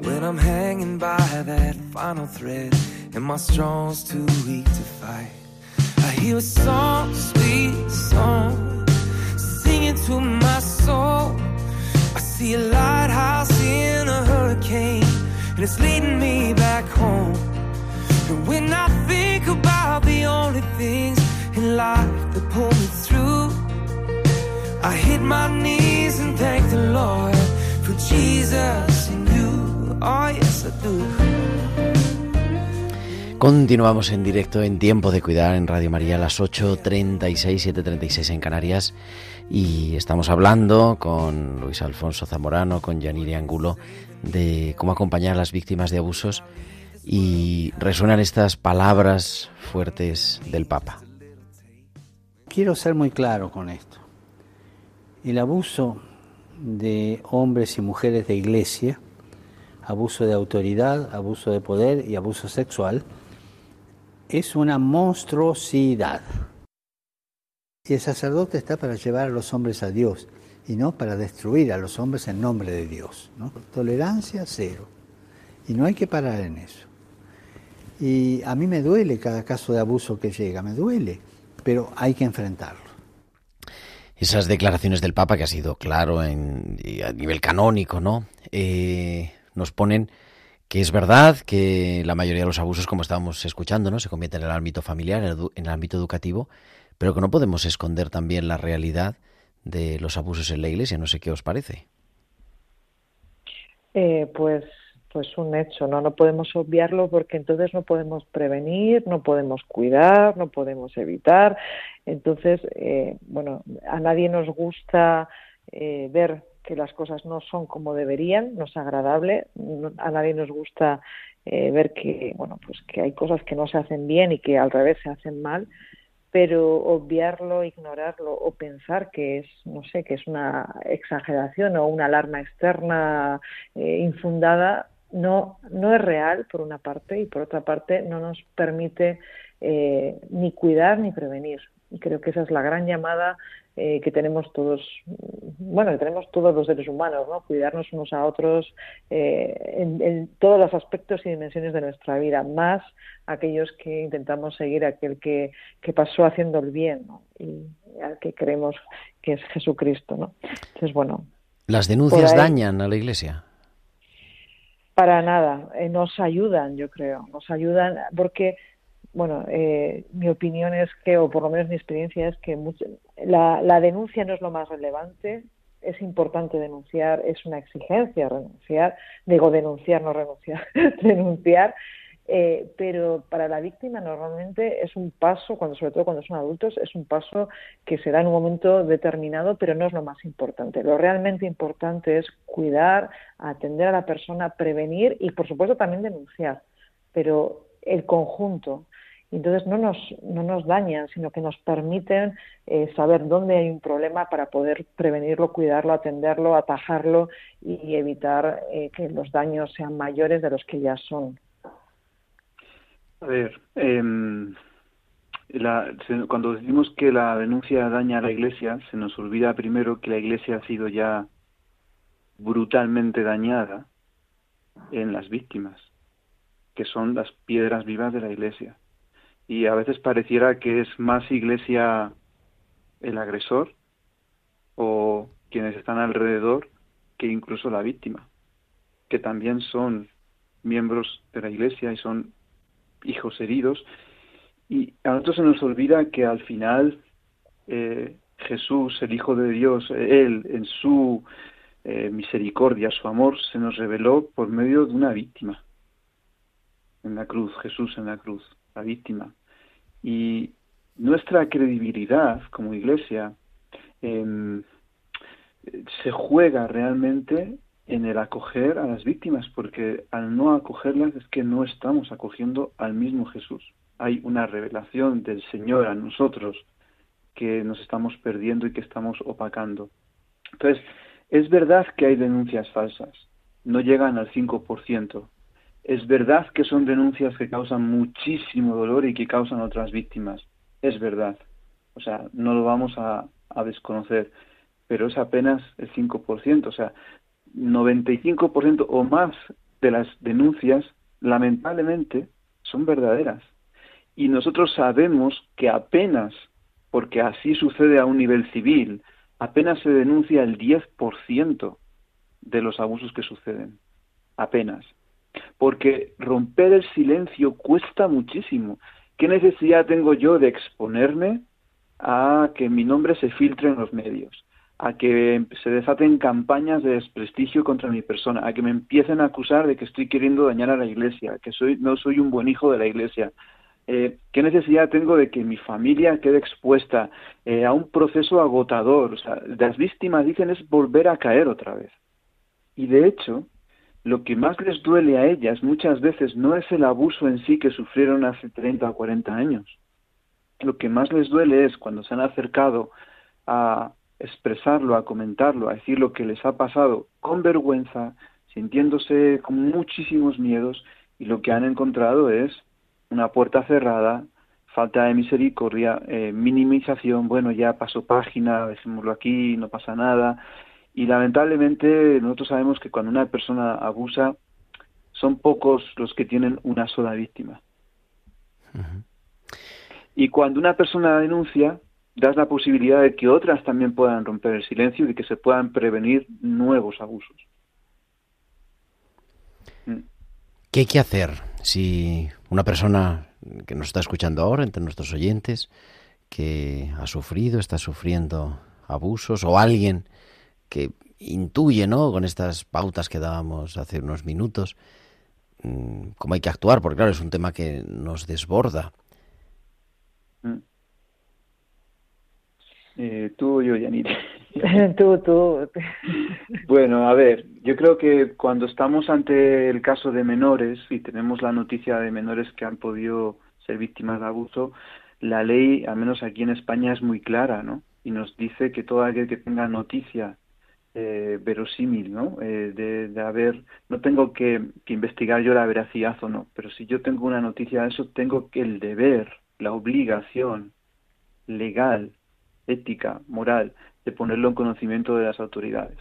G: When I'm hanging by that final thread and my strong's too weak to fight. I hear a song, sweet song, singing to my soul. See a lighthouse in a hurricane, and it's leading me back home. And when I think about the only things in life that pull me through, I hit my knees and thank the Lord for Jesus and you. Oh, yes, I do.
A: Continuamos en directo en Tiempo de Cuidar en Radio María a las 8.36, 7.36 en Canarias y estamos hablando con Luis Alfonso Zamorano, con Yanire Angulo de cómo acompañar a las víctimas de abusos y resuenan estas palabras fuertes del Papa.
H: Quiero ser muy claro con esto. El abuso de hombres y mujeres de iglesia, abuso de autoridad, abuso de poder y abuso sexual, es una monstruosidad. Y el sacerdote está para llevar a los hombres a Dios y no para destruir a los hombres en nombre de Dios. ¿no? Tolerancia cero. Y no hay que parar en eso. Y a mí me duele cada caso de abuso que llega, me duele, pero hay que enfrentarlo.
A: Esas declaraciones del Papa, que ha sido claro en, a nivel canónico, ¿no? Eh, nos ponen que es verdad que la mayoría de los abusos, como estábamos escuchando, ¿no? se cometen en el ámbito familiar, en el ámbito educativo, pero que no podemos esconder también la realidad de los abusos en la Iglesia. No sé qué os parece.
F: Eh, pues, pues un hecho, ¿no? No podemos obviarlo porque entonces no podemos prevenir, no podemos cuidar, no podemos evitar. Entonces, eh, bueno, a nadie nos gusta eh, ver que las cosas no son como deberían, no es agradable, a nadie nos gusta ver que, bueno, pues que hay cosas que no se hacen bien y que al revés se hacen mal pero obviarlo, ignorarlo o pensar que es, no sé, que es una exageración o una alarma externa eh, infundada, no, no es real por una parte y por otra parte no nos permite eh, ni cuidar ni prevenir. Y creo que esa es la gran llamada eh, que tenemos todos, bueno, que tenemos todos los seres humanos, ¿no? Cuidarnos unos a otros eh, en, todos los aspectos y dimensiones de nuestra vida, más aquellos que intentamos seguir aquel que, que pasó haciendo el bien, Y al que creemos que es Jesucristo, ¿no? Entonces, bueno.
A: ¿Las denuncias dañan a la Iglesia?
F: Para nada, eh, nos ayudan, yo creo, nos ayudan porque bueno, eh, mi opinión es que, o por lo menos mi experiencia es que la, la, denuncia no es lo más relevante. Es importante denunciar, es una exigencia renunciar, digo denunciar, no renunciar, denunciar, eh, pero para la víctima normalmente es un paso, cuando sobre todo cuando son adultos, es un paso que se da en un momento determinado, pero no es lo más importante. Lo realmente importante es cuidar, atender a la persona, prevenir y, por supuesto, también denunciar. Pero el conjunto, entonces no nos, no nos dañan, sino que nos permiten eh, saber dónde hay un problema para poder prevenirlo, cuidarlo, atenderlo, atajarlo y evitar eh, que los daños sean mayores de los que ya son.
E: A ver, em, cuando decimos que la denuncia daña a la Iglesia, se nos olvida primero que la Iglesia ha sido ya brutalmente dañada en las víctimas, que son las piedras vivas de la Iglesia y a veces pareciera que es más iglesia el agresor o quienes están alrededor que incluso la víctima, que también son miembros de la iglesia y son hijos heridos. Y a nosotros se nos olvida que al final eh, Jesús, el Hijo de Dios, Él en su eh, misericordia, su amor, se nos reveló por medio de una víctima en la cruz, Jesús en la cruz la víctima. Y nuestra credibilidad como iglesia em, se juega realmente en el acoger a las víctimas, porque al no acogerlas es que no estamos acogiendo al mismo Jesús. Hay una revelación del Señor a nosotros que nos estamos perdiendo y que estamos opacando. Entonces, es verdad que hay denuncias falsas, no llegan al 5%, es verdad que son denuncias que causan muchísimo dolor y que causan otras víctimas. Es verdad. O sea, no lo vamos a, desconocer. Pero es apenas el 5%. O sea, 95% o más de las denuncias, lamentablemente, son verdaderas. Y nosotros sabemos que apenas, porque así sucede a un nivel civil, apenas se denuncia el 10% de los abusos que suceden. Apenas porque romper el silencio cuesta muchísimo. ¿Qué necesidad tengo yo de exponerme a que mi nombre se filtre en los medios, a que se desaten campañas de desprestigio contra mi persona, a que me empiecen a acusar de que estoy queriendo dañar a la iglesia, que soy, no soy un buen hijo de la iglesia. Eh, ¿Qué necesidad tengo de que mi familia quede expuesta eh, a un proceso agotador? O sea, las víctimas dicen es volver a caer otra vez. Y de hecho, lo que más les duele a ellas muchas veces no es el abuso en sí que sufrieron hace 30 o 40 años. Lo que más les duele es cuando se han acercado a expresarlo, a comentarlo, a decir lo que les ha pasado con vergüenza, sintiéndose con muchísimos miedos y lo que han encontrado es una puerta cerrada, falta de misericordia, eh, minimización, bueno, ya pasó página, dejémoslo aquí, no pasa nada. Y lamentablemente nosotros sabemos que cuando una persona abusa, son pocos los que tienen una sola víctima. Y cuando una persona denuncia, das la posibilidad de que otras también puedan romper el silencio y de que se puedan prevenir nuevos abusos.
A: Mm. ¿Qué hay que hacer si una persona que nos está escuchando ahora, entre nuestros oyentes, que ha sufrido, está sufriendo abusos, o alguien que intuye, ¿no? Con estas pautas que dábamos hace unos minutos, mm, cómo hay que actuar, porque claro, es un tema que nos desborda. Mm.
E: Eh, tú o yo, Yanit.
F: tú, tú.
E: bueno, a ver, yo creo que cuando estamos ante el caso de menores y tenemos la noticia de menores que han podido ser víctimas de abuso, la ley, al menos aquí en España, es muy clara, ¿no? Y nos dice que todo aquel que tenga noticia eh, verosímil, ¿no? Eh, de, haber, no tengo que, que, investigar yo la veracidad o no, pero si yo tengo una noticia de eso, tengo que el deber, la obligación legal ética, moral, de ponerlo en conocimiento de las autoridades.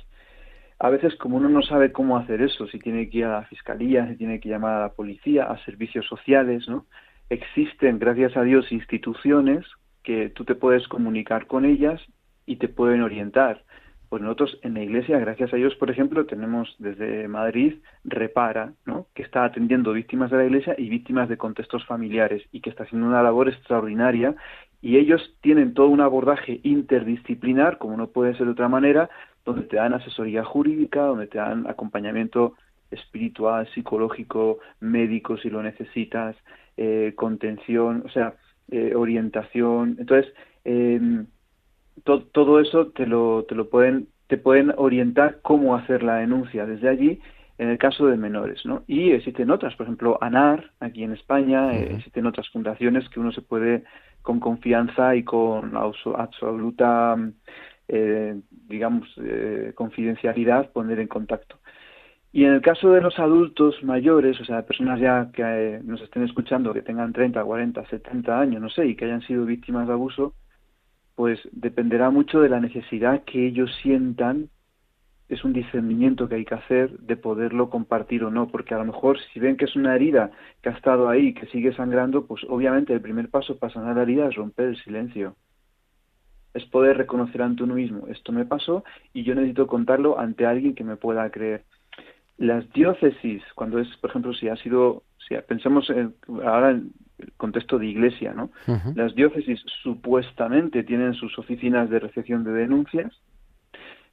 E: A veces, como uno no sabe cómo hacer eso, si tiene que ir a la fiscalía, si tiene que llamar a la policía, a servicios sociales, ¿no? Existen, gracias a Dios, instituciones que tú te puedes comunicar con ellas y te pueden orientar. Pues nosotros en la iglesia, gracias a Dios, por ejemplo, tenemos desde Madrid Repara, ¿no? que está atendiendo víctimas de la iglesia y víctimas de contextos familiares y que está haciendo una labor extraordinaria y ellos tienen todo un abordaje interdisciplinar, como no puede ser de otra manera, donde te dan asesoría jurídica, donde te dan acompañamiento espiritual, psicológico, médico si lo necesitas, eh, contención, o sea, eh, orientación. Entonces, todo eso te lo, te lo pueden, te pueden orientar cómo hacer la denuncia desde allí en el caso de menores, ¿no? Y existen otras, por ejemplo, ANAR, aquí en España, eh, existen otras fundaciones que uno se puede con confianza y con absoluta, eh, digamos, eh, confidencialidad poner en contacto. Y en el caso de los adultos mayores, o sea, personas ya que eh, nos estén escuchando, que tengan 30, 40, 70 años, no sé, y que hayan sido víctimas de abuso, pues dependerá mucho de la necesidad que ellos sientan es un discernimiento que hay que hacer de poderlo compartir o no, porque a lo mejor si ven que es una herida que ha estado ahí, que sigue sangrando, pues obviamente el primer paso para sanar la herida es romper el silencio. Es poder reconocer ante uno mismo, esto me pasó y yo necesito contarlo ante alguien que me pueda creer. Las diócesis, cuando es, por ejemplo, si ha sido, si pensemos ahora en el contexto de iglesia, ¿no? Las diócesis supuestamente tienen sus oficinas de recepción de denuncias,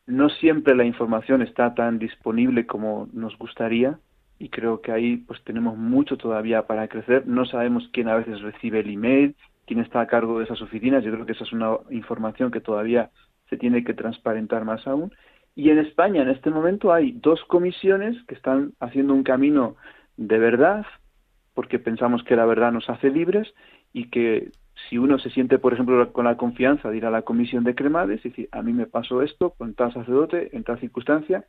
E: no siempre la información está tan disponible como nos gustaría y creo que ahí pues tenemos mucho todavía para crecer. No sabemos quién a veces recibe el email, quién está a cargo de esas oficinas. Yo creo que esa es una información que todavía se tiene que transparentar más aún. Y en España en este momento hay dos comisiones que están haciendo un camino de verdad, porque pensamos que la verdad nos hace libres y que si uno se siente, por ejemplo, con la confianza de ir a la comisión de cremades y decir, a mí me pasó esto con tal sacerdote, en tal circunstancia,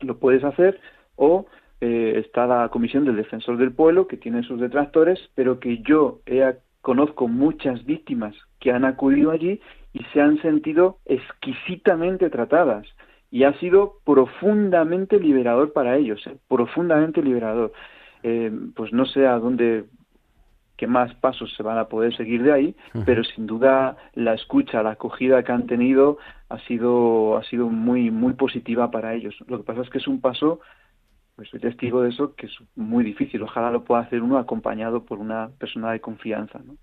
E: lo puedes hacer, o eh, está la comisión del defensor del pueblo, que tiene sus detractores, pero que yo he, conozco muchas víctimas que han acudido allí y se han sentido exquisitamente tratadas. Y ha sido profundamente liberador para ellos, ¿eh? profundamente liberador. Eh, pues no sé a dónde qué más pasos se van a poder seguir de ahí, pero sin duda la escucha, la acogida que han tenido ha sido ha sido muy muy positiva para ellos. Lo que pasa es que es un paso pues soy testigo de eso que es muy difícil. Ojalá lo pueda hacer uno acompañado por una persona de confianza, ¿no?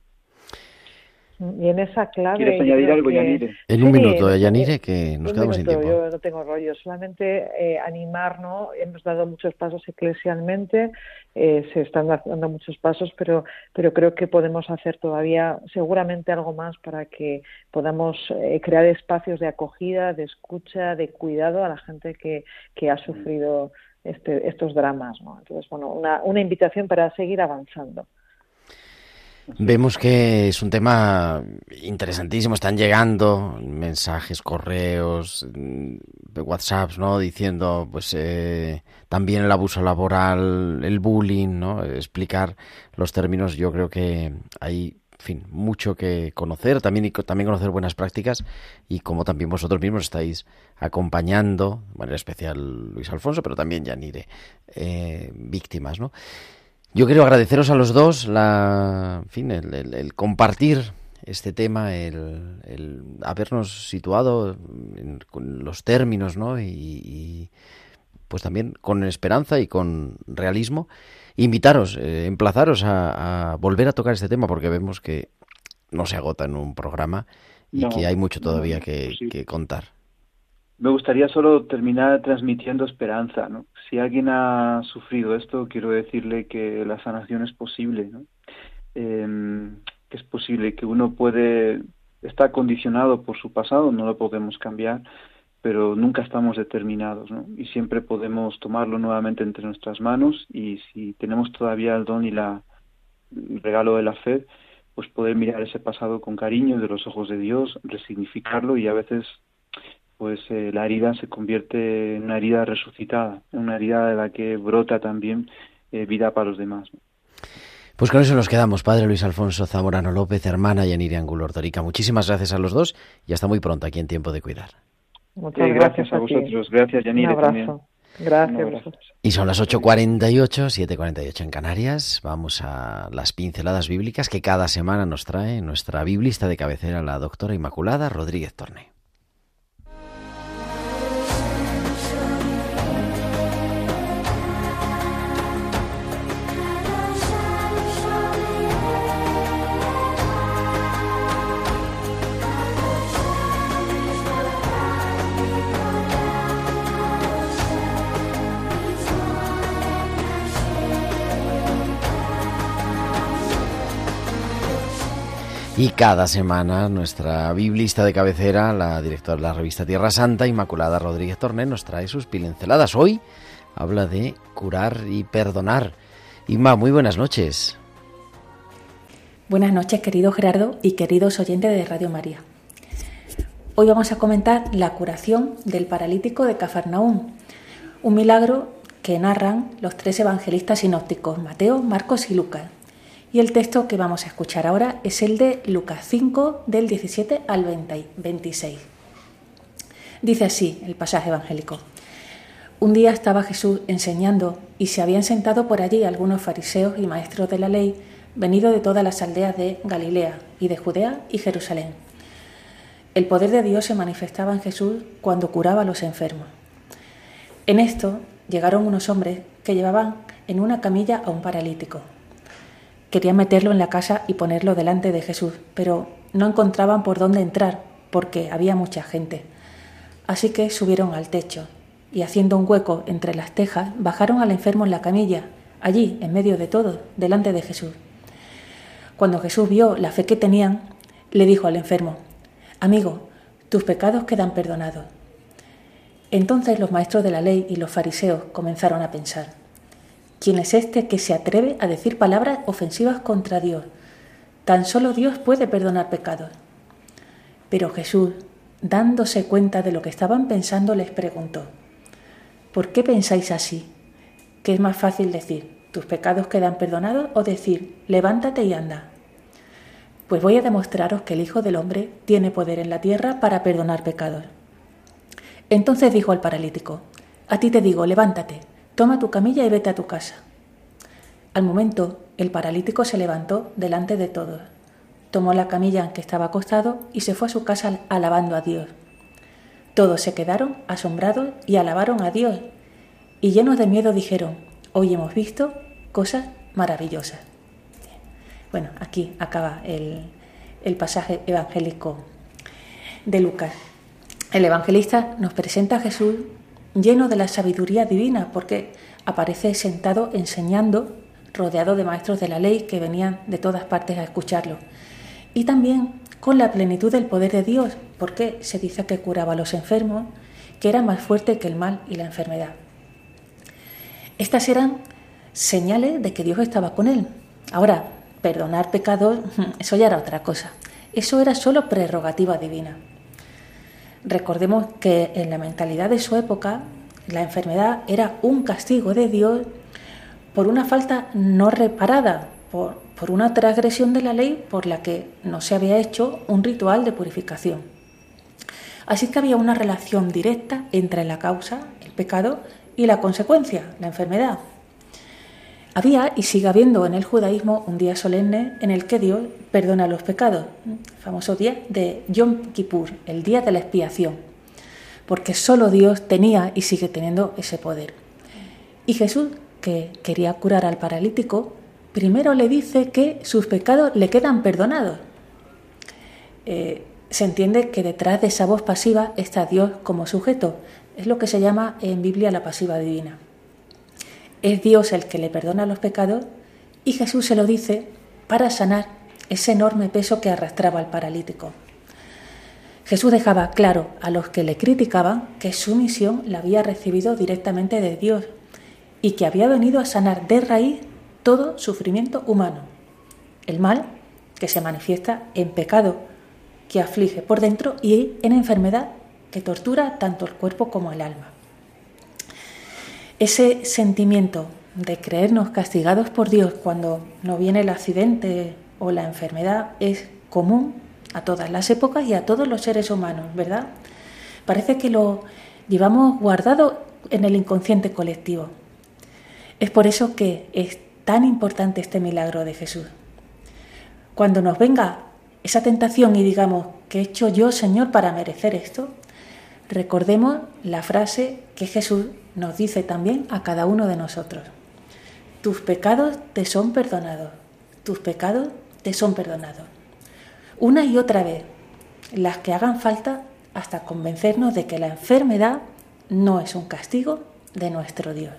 F: Y en esa clave.
E: ¿Quieres añadir algo, Yanire?
A: En un minuto, Yanire, que nos quedamos sin tiempo.
F: Yo no tengo rollo, solamente eh, animarnos. Hemos dado muchos pasos eclesialmente, eh, se están dando muchos pasos, pero, pero creo que podemos hacer todavía, seguramente, algo más para que podamos eh, crear espacios de acogida, de escucha, de cuidado a la gente que, que ha sufrido este, estos dramas. ¿no? Entonces, bueno, una, una invitación para seguir avanzando.
A: Vemos que es un tema interesantísimo. Están llegando mensajes, correos, mm, WhatsApps, ¿no? Diciendo, pues, eh, también el abuso laboral, el bullying, ¿no? Explicar los términos. Yo creo que hay, fin, mucho que conocer, también y también conocer buenas prácticas y como también vosotros mismos estáis acompañando, bueno, en especial Luis Alfonso, pero también Yanire, eh, víctimas, ¿no? Yo quiero agradeceros a los dos la, en fin, el, compartir este tema, el, habernos situado en, con los términos, ¿no? Y, pues también con esperanza y con realismo, invitaros, eh, emplazaros a, volver a tocar este tema porque vemos que no se agota en un programa y que hay mucho todavía que, que contar.
E: Me gustaría solo terminar transmitiendo esperanza, ¿no? Si alguien ha sufrido esto, quiero decirle que la sanación es posible, ¿no? Em, que es posible, que uno puede, está condicionado por su pasado, no lo podemos cambiar, pero nunca estamos determinados, ¿no? Y siempre podemos tomarlo nuevamente entre nuestras manos y si tenemos todavía el don y el regalo de la fe, pues poder mirar ese pasado con cariño de los ojos de Dios, resignificarlo y a veces pues eh, la herida se convierte en una herida resucitada, en una herida de la que brota también eh, vida para los demás.
A: Pues con eso nos quedamos, Padre Luis Alfonso Zamorano López, hermana Yanire Angulo Ortorica. Muchísimas gracias a los dos y hasta muy pronto aquí en Tiempo de Cuidar.
F: Muchas
E: gracias, a, vosotros, gracias Yanire
F: Un abrazo. Gracias.
A: Y son las 8.48, 7.48 en Canarias. Vamos a las pinceladas bíblicas que cada semana nos trae nuestra biblista de cabecera, la doctora Inmaculada Rodríguez Torne. Y cada semana nuestra biblista de cabecera, la directora de la revista Tierra Santa, Inmaculada Rodríguez Torné, nos trae sus pinceladas. Hoy habla de curar y perdonar. Inma, muy buenas noches.
I: Buenas noches, querido Gerardo y queridos oyentes de Radio María. Hoy vamos a comentar la curación del paralítico de Cafarnaúm, un milagro que narran los tres evangelistas sinópticos, Mateo, Marcos y Lucas y el texto que vamos a escuchar ahora es el de Lucas 5, del 17 al 26. Dice así el pasaje evangélico. Un día estaba Jesús enseñando y se habían sentado por allí algunos fariseos y maestros de la ley, venidos de todas las aldeas de Galilea y de Judea y Jerusalén. El poder de Dios se manifestaba en Jesús cuando curaba a los enfermos. En esto llegaron unos hombres que llevaban en una camilla a un paralítico Quería meterlo en la casa y ponerlo delante de Jesús, pero no encontraban por dónde entrar porque había mucha gente. Así que subieron al techo y haciendo un hueco entre las tejas, bajaron al enfermo en la camilla, allí, en medio de todo, delante de Jesús. Cuando Jesús vio la fe que tenían, le dijo al enfermo, Amigo, tus pecados quedan perdonados. Entonces los maestros de la ley y los fariseos comenzaron a pensar, ¿Quién es este que se atreve a decir palabras ofensivas contra Dios? Tan solo Dios puede perdonar pecados. Pero Jesús, dándose cuenta de lo que estaban pensando, les preguntó, ¿por qué pensáis así? ¿Qué es más fácil decir, tus pecados quedan perdonados o decir, levántate y anda? Pues voy a demostraros que el Hijo del Hombre tiene poder en la tierra para perdonar pecados. Entonces dijo al paralítico, a ti te digo, levántate Toma tu camilla y vete a tu casa. Al momento, el paralítico se levantó delante de todos, tomó la camilla en que estaba acostado y se fue a su casa alabando a Dios. Todos se quedaron asombrados y alabaron a Dios, y llenos de miedo dijeron, hoy hemos visto cosas maravillosas. Bueno, aquí acaba el, el pasaje evangélico de Lucas. El evangelista nos presenta a Jesús lleno de la sabiduría divina porque aparece sentado enseñando, rodeado de maestros de la ley que venían de todas partes a escucharlo. Y también con la plenitud del poder de Dios, porque se dice que curaba a los enfermos, que era más fuerte que el mal y la enfermedad. Estas eran señales de que Dios estaba con él. Ahora, perdonar pecados, eso ya era otra cosa. Eso era solo prerrogativa divina. Recordemos que en la mentalidad de su época, la enfermedad era un castigo de Dios por una falta no reparada, por, por una transgresión de la ley por la que no se había hecho un ritual de purificación. Así que había una relación directa entre la causa, el pecado, y la consecuencia, la enfermedad. Había y sigue habiendo en el judaísmo un día solemne en el que Dios perdona los pecados, el famoso día de Yom Kippur, el día de la expiación, porque solo Dios tenía y sigue teniendo ese poder. Y Jesús, que quería curar al paralítico, primero le dice que sus pecados le quedan perdonados. Eh, se entiende que detrás de esa voz pasiva está Dios como sujeto. Es lo que se llama en Biblia la pasiva divina. Es Dios el que le perdona los pecados y Jesús se lo dice para sanar ese enorme peso que arrastraba al paralítico. Jesús dejaba claro a los que le criticaban que su misión la había recibido directamente de Dios y que había venido a sanar de raíz todo sufrimiento humano. El mal que se manifiesta en pecado, que aflige por dentro y en enfermedad que tortura tanto el cuerpo como el alma. Ese sentimiento de creernos castigados por Dios cuando no viene el accidente o la enfermedad es común a todas las épocas y a todos los seres humanos, ¿verdad? Parece que lo llevamos guardado en el inconsciente colectivo. Es por eso que es tan importante este milagro de Jesús. Cuando nos venga esa tentación y digamos, ¿qué he hecho yo, Señor, para merecer esto? Recordemos la frase que Jesús nos dice también a cada uno de nosotros. Tus pecados te son perdonados, tus pecados te son perdonados. Una y otra vez, las que hagan falta hasta convencernos de que la enfermedad no es un castigo de nuestro Dios.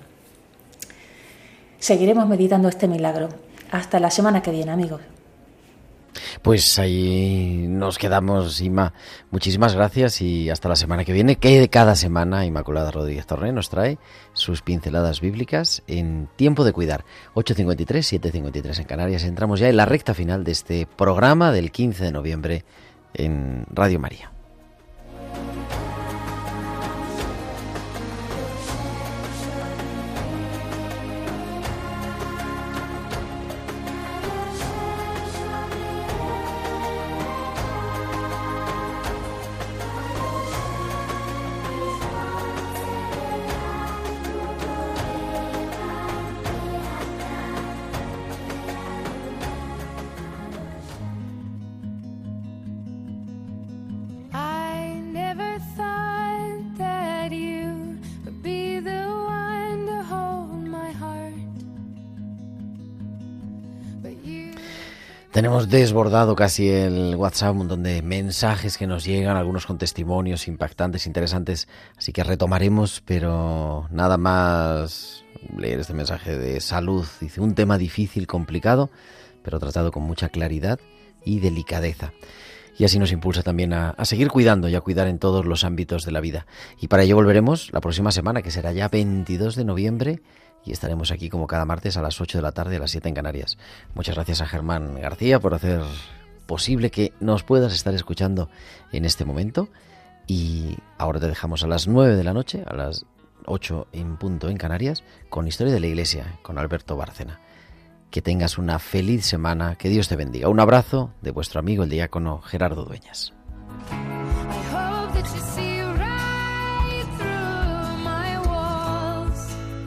I: Seguiremos meditando este milagro. Hasta la semana que viene, amigos.
A: Pues ahí nos quedamos, Ima. Muchísimas gracias y hasta la semana que viene, que cada semana Inmaculada Rodríguez Torre nos trae sus pinceladas bíblicas en Tiempo de Cuidar. 8.53, 7.53 en Canarias. Entramos ya en la recta final de este programa del 15 de noviembre en Radio María. Tenemos desbordado casi el WhatsApp, un montón de mensajes que nos llegan, algunos con testimonios impactantes, interesantes, así que retomaremos, pero nada más leer este mensaje de salud. Dice, un tema difícil, complicado, pero tratado con mucha claridad y delicadeza. Y así nos impulsa también a, a, seguir cuidando y a cuidar en todos los ámbitos de la vida. Y para ello volveremos la próxima semana, que será ya 22 de noviembre y estaremos aquí como cada martes a las 8 de la tarde, a las 7 en Canarias. Muchas gracias a Germán García por hacer posible que nos puedas estar escuchando en este momento. Y ahora te dejamos a las 9 de la noche, a las 8 en punto en Canarias, con Historia de la Iglesia, con Alberto Bárcena. Que tengas una feliz semana, que Dios te bendiga. Un abrazo de vuestro amigo el diácono Gerardo Dueñas.